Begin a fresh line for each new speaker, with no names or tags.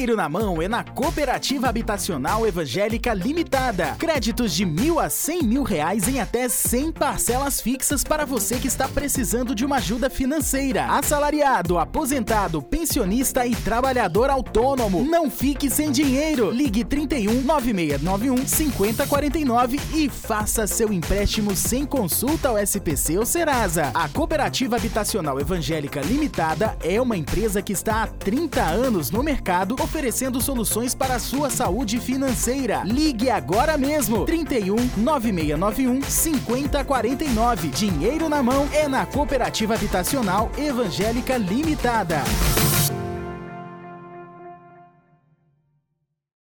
Dinheiro na mão é na Cooperativa Habitacional Evangélica Limitada. Créditos de mil a cem mil reais em até 100 parcelas fixas para você que está precisando de uma ajuda financeira. Assalariado, aposentado, pensionista e trabalhador autônomo. Não fique sem dinheiro. Ligue 31 9691 5049 e faça seu empréstimo sem consulta ao SPC ou Serasa. A Cooperativa Habitacional Evangélica Limitada é uma empresa que está há 30 anos no mercado oferecendo soluções para a sua saúde financeira. Ligue agora mesmo. 31 9691 5049. Dinheiro na mão é na Cooperativa Habitacional Evangélica Limitada.